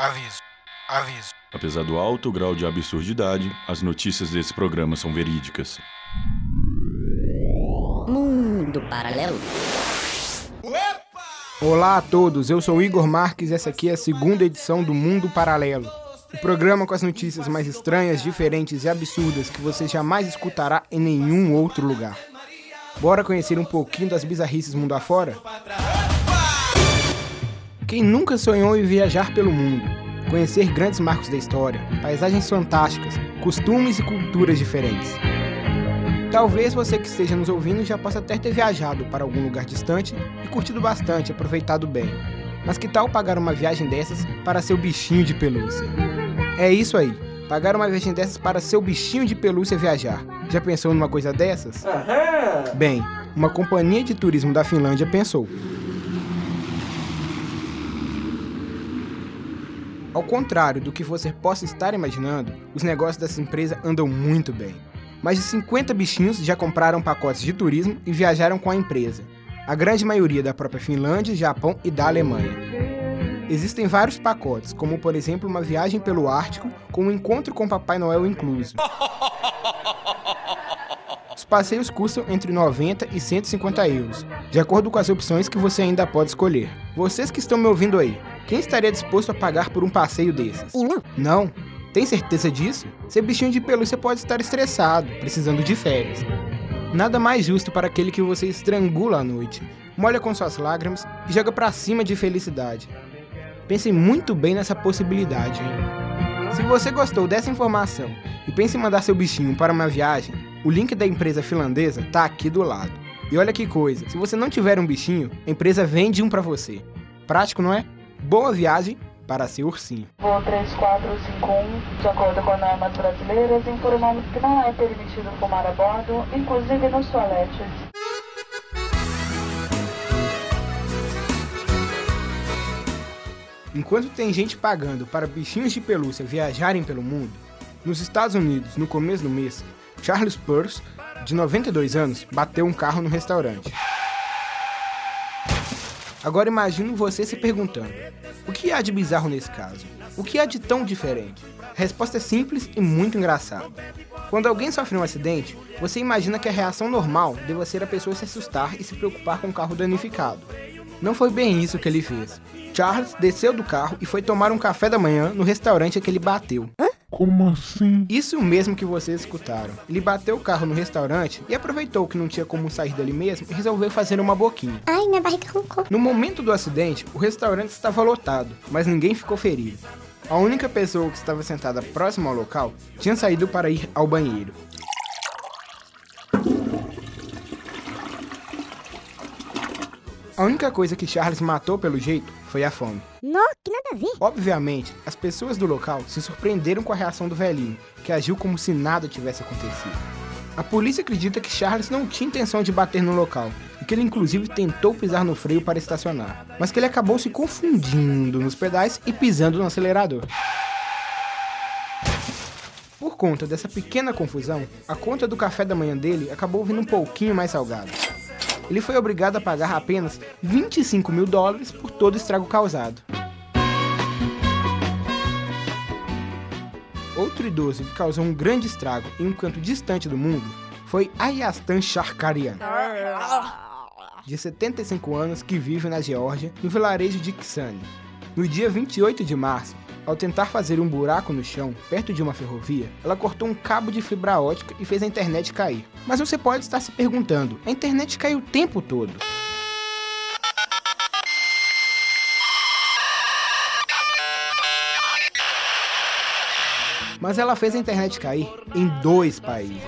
Aviso. Aviso. Apesar do alto grau de absurdidade, as notícias desse programa são verídicas. Mundo Paralelo. Olá a todos, eu sou Igor Marques e essa aqui é a segunda edição do Mundo Paralelo. O programa com as notícias mais estranhas, diferentes e absurdas que você jamais escutará em nenhum outro lugar. Bora conhecer um pouquinho das bizarrices mundo afora? Quem nunca sonhou em viajar pelo mundo, conhecer grandes marcos da história, paisagens fantásticas, costumes e culturas diferentes? Talvez você que esteja nos ouvindo já possa até ter viajado para algum lugar distante e curtido bastante, aproveitado bem. Mas que tal pagar uma viagem dessas para seu bichinho de pelúcia? É isso aí, pagar uma viagem dessas para seu bichinho de pelúcia viajar. Já pensou numa coisa dessas? Bem, uma companhia de turismo da Finlândia pensou. Ao contrário do que você possa estar imaginando, os negócios dessa empresa andam muito bem. Mais de 50 bichinhos já compraram pacotes de turismo e viajaram com a empresa. A grande maioria da própria Finlândia, Japão e da Alemanha. Existem vários pacotes, como por exemplo uma viagem pelo Ártico com um encontro com Papai Noel incluso. Os passeios custam entre 90 e 150 euros, de acordo com as opções que você ainda pode escolher. Vocês que estão me ouvindo aí, quem estaria disposto a pagar por um passeio desses? Eu não. Não? Tem certeza disso? Seu bichinho de pelúcia pode estar estressado, precisando de férias. Nada mais justo para aquele que você estrangula à noite, molha com suas lágrimas e joga para cima de felicidade. Pensem muito bem nessa possibilidade. Hein? Se você gostou dessa informação e pensa em mandar seu bichinho para uma viagem, o link da empresa finlandesa tá aqui do lado. E olha que coisa, se você não tiver um bichinho, a empresa vende um para você. Prático, não é? Boa viagem para seu ursinho. Voo 3451, de acordo com normas brasileiras, informamos que não é permitido fumar a bordo, inclusive nos toaletes. Enquanto tem gente pagando para bichinhos de pelúcia viajarem pelo mundo, nos Estados Unidos, no começo do mês, Charles Peirce, de 92 anos, bateu um carro no restaurante. Agora imagino você se perguntando: o que há de bizarro nesse caso? O que há de tão diferente? A resposta é simples e muito engraçada. Quando alguém sofre um acidente, você imagina que a reação normal deva ser a pessoa se assustar e se preocupar com o carro danificado. Não foi bem isso que ele fez. Charles desceu do carro e foi tomar um café da manhã no restaurante que ele bateu. Como assim? Isso mesmo que vocês escutaram. Ele bateu o carro no restaurante e aproveitou que não tinha como sair dali mesmo e resolveu fazer uma boquinha. Ai, minha barriga roncou. No momento do acidente, o restaurante estava lotado, mas ninguém ficou ferido. A única pessoa que estava sentada próximo ao local tinha saído para ir ao banheiro. A única coisa que Charles matou pelo jeito foi a fome. Nó, que nada a ver. Obviamente, as pessoas do local se surpreenderam com a reação do velhinho, que agiu como se nada tivesse acontecido. A polícia acredita que Charles não tinha intenção de bater no local, e que ele inclusive tentou pisar no freio para estacionar, mas que ele acabou se confundindo nos pedais e pisando no acelerador. Por conta dessa pequena confusão, a conta do café da manhã dele acabou vindo um pouquinho mais salgada. Ele foi obrigado a pagar apenas 25 mil dólares por todo o estrago causado. Outro idoso que causou um grande estrago em um canto distante do mundo foi Ayastan Sharkarian, de 75 anos que vive na Geórgia, no vilarejo de Ksani. No dia 28 de março, ao tentar fazer um buraco no chão, perto de uma ferrovia, ela cortou um cabo de fibra ótica e fez a internet cair. Mas você pode estar se perguntando: a internet caiu o tempo todo? Mas ela fez a internet cair em dois países.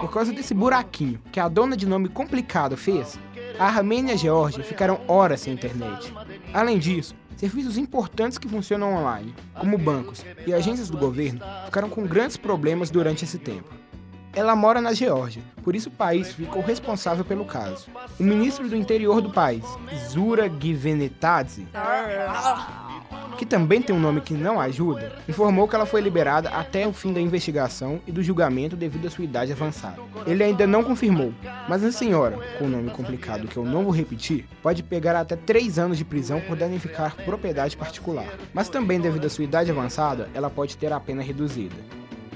Por causa desse buraquinho que a dona de nome complicado fez, a Armênia e a Geórgia ficaram horas sem internet. Além disso, serviços importantes que funcionam online, como bancos e agências do governo, ficaram com grandes problemas durante esse tempo. Ela mora na Geórgia, por isso o país ficou responsável pelo caso. O ministro do interior do país, Zura Givenetadze, que também tem um nome que não ajuda, informou que ela foi liberada até o fim da investigação e do julgamento devido à sua idade avançada. Ele ainda não confirmou, mas a senhora, com um nome complicado que eu não vou repetir, pode pegar até 3 anos de prisão por danificar propriedade particular. Mas também devido à sua idade avançada, ela pode ter a pena reduzida.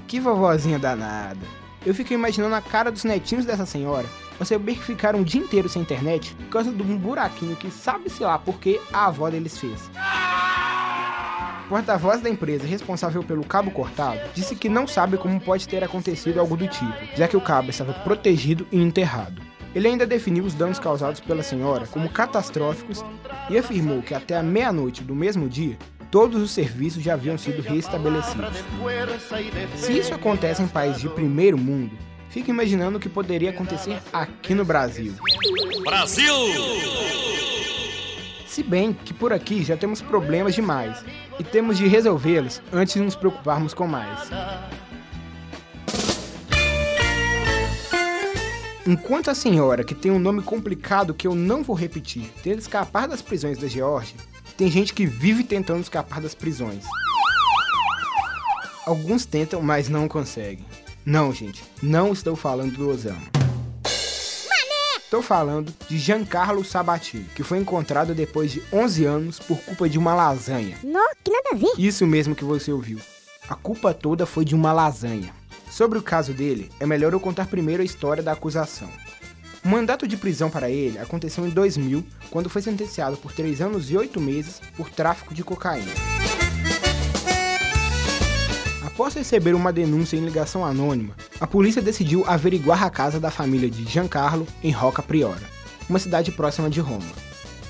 Que vovozinha danada. Eu fiquei imaginando a cara dos netinhos dessa senhora você ver que ficaram um dia inteiro sem internet por causa de um buraquinho que sabe-se lá porque a avó deles fez. Porta-voz da empresa responsável pelo cabo cortado disse que não sabe como pode ter acontecido algo do tipo, já que o cabo estava protegido e enterrado. Ele ainda definiu os danos causados pela senhora como catastróficos e afirmou que até a meia-noite do mesmo dia, todos os serviços já haviam sido restabelecidos. Se isso acontece em países de primeiro mundo, fica imaginando o que poderia acontecer aqui no Brasil. Brasil! Se bem que por aqui já temos problemas demais e temos de resolvê-los antes de nos preocuparmos com mais. Enquanto a senhora, que tem um nome complicado que eu não vou repetir, tenta escapar das prisões da Geórgia, tem gente que vive tentando escapar das prisões. Alguns tentam, mas não conseguem. Não, gente, não estou falando do Osama. Estou falando de Giancarlo Sabatini, que foi encontrado depois de 11 anos por culpa de uma lasanha. Não, que nada a ver. Isso mesmo que você ouviu. A culpa toda foi de uma lasanha. Sobre o caso dele, é melhor eu contar primeiro a história da acusação. O mandato de prisão para ele aconteceu em 2000, quando foi sentenciado por 3 anos e 8 meses por tráfico de cocaína. Após receber uma denúncia em ligação anônima, a polícia decidiu averiguar a casa da família de Giancarlo em Roca Priora, uma cidade próxima de Roma.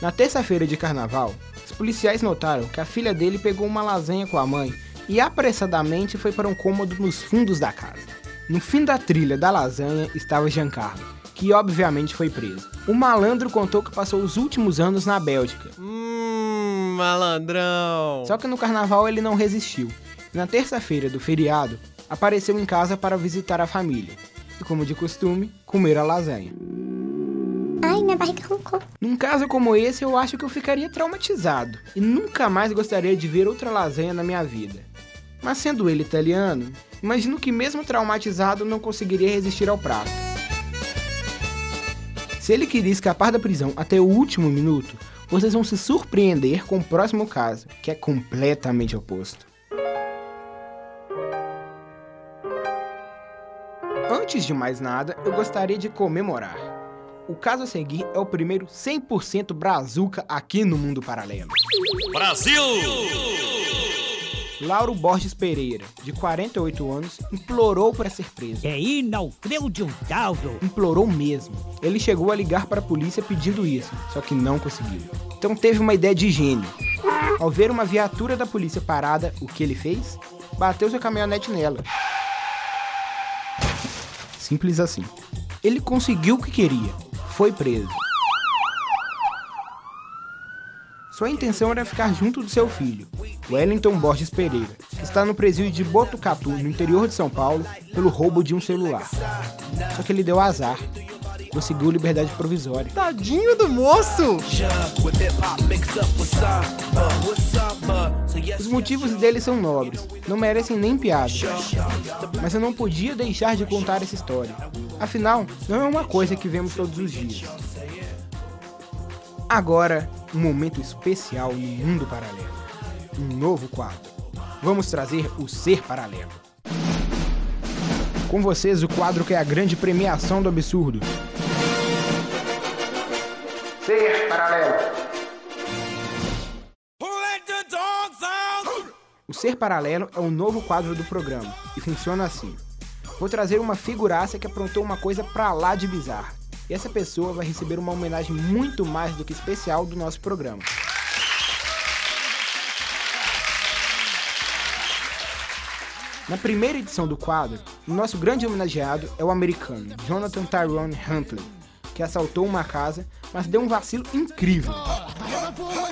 Na terça-feira de carnaval, os policiais notaram que a filha dele pegou uma lasanha com a mãe e apressadamente foi para um cômodo nos fundos da casa. No fim da trilha da lasanha estava Giancarlo, que obviamente foi preso. O malandro contou que passou os últimos anos na Bélgica. Hum, malandrão. Só que no carnaval ele não resistiu na terça-feira do feriado, apareceu em casa para visitar a família e, como de costume, comer a lasanha. Ai, minha barriga roncou. Num caso como esse, eu acho que eu ficaria traumatizado e nunca mais gostaria de ver outra lasanha na minha vida. Mas sendo ele italiano, imagino que mesmo traumatizado não conseguiria resistir ao prato. Se ele queria escapar da prisão até o último minuto, vocês vão se surpreender com o próximo caso, que é completamente oposto. Antes de mais nada, eu gostaria de comemorar. O caso a seguir é o primeiro 100% brazuca aqui no mundo paralelo. Brasil! Lauro Borges Pereira, de 48 anos, implorou para ser preso. É inacreditável! Implorou mesmo. Ele chegou a ligar para a polícia pedindo isso, só que não conseguiu. Então teve uma ideia de gênio. Ao ver uma viatura da polícia parada, o que ele fez? Bateu sua caminhonete nela. Simples assim. Ele conseguiu o que queria. Foi preso. Sua intenção era ficar junto do seu filho, Wellington Borges Pereira, que está no presídio de Botucatu, no interior de São Paulo, pelo roubo de um celular. Só que ele deu azar conseguiu liberdade provisória. Tadinho do moço! Os motivos dele são nobres, não merecem nem piada. Mas eu não podia deixar de contar essa história. Afinal, não é uma coisa que vemos todos os dias. Agora, um momento especial no mundo paralelo. Um novo quadro. Vamos trazer o Ser Paralelo. Com vocês, o quadro que é a grande premiação do absurdo. Ser Paralelo. O Ser Paralelo é um novo quadro do programa e funciona assim. Vou trazer uma figuraça que aprontou uma coisa pra lá de bizarra. E essa pessoa vai receber uma homenagem muito mais do que especial do nosso programa. Na primeira edição do quadro, o nosso grande homenageado é o americano Jonathan Tyrone Huntley, que assaltou uma casa, mas deu um vacilo incrível.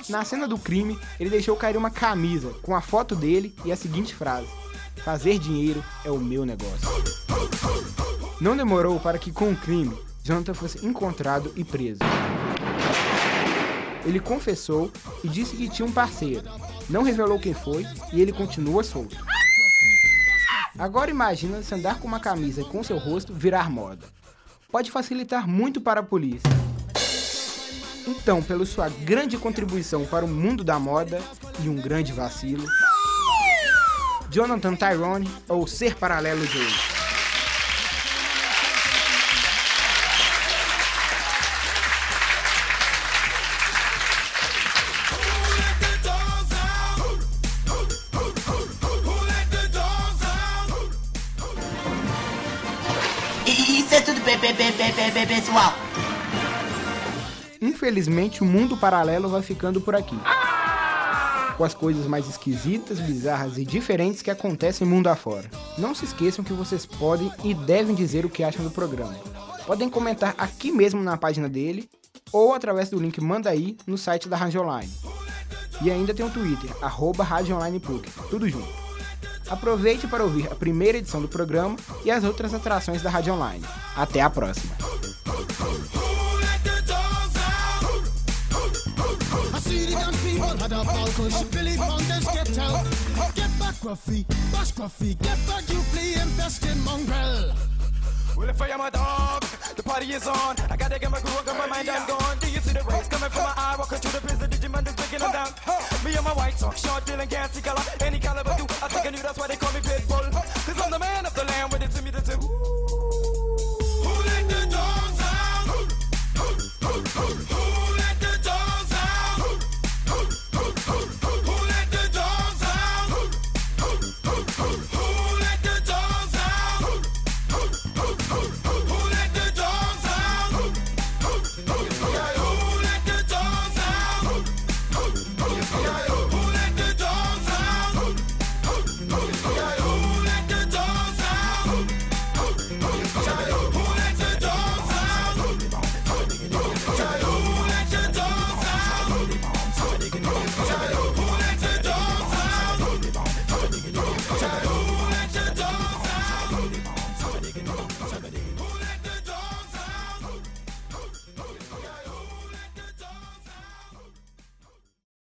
Na cena do crime, ele deixou cair uma camisa com a foto dele e a seguinte frase: Fazer dinheiro é o meu negócio. Não demorou para que, com o crime, Jonathan fosse encontrado e preso. Ele confessou e disse que tinha um parceiro, não revelou quem foi e ele continua solto. Agora imagina se andar com uma camisa com seu rosto virar moda. Pode facilitar muito para a polícia. Então, pela sua grande contribuição para o mundo da moda e um grande vacilo, Jonathan Tyrone ou Ser Paralelo de hoje. Pessoal. Infelizmente, o mundo paralelo vai ficando por aqui. Com as coisas mais esquisitas, bizarras e diferentes que acontecem mundo afora. Não se esqueçam que vocês podem e devem dizer o que acham do programa. Podem comentar aqui mesmo na página dele ou através do link Manda aí no site da Rádio Online. E ainda tem o Twitter, arroba Rádio Online tudo junto. Aproveite para ouvir a primeira edição do programa e as outras atrações da Rádio Online. Até a próxima! Well, if I am a dog, party is on. I gotta get my groove on, my mind, I'm gone. Do you see the rays coming from my eye? Walking through the prison, Digimon is breaking them down. Me and my white talk, short, dealing, gassy color, any caliber do. I think I knew that's why they call me Pitbull. Cause I'm the man of the land with it to me to do. Who let the dogs out? Who, who, who, who. oh the.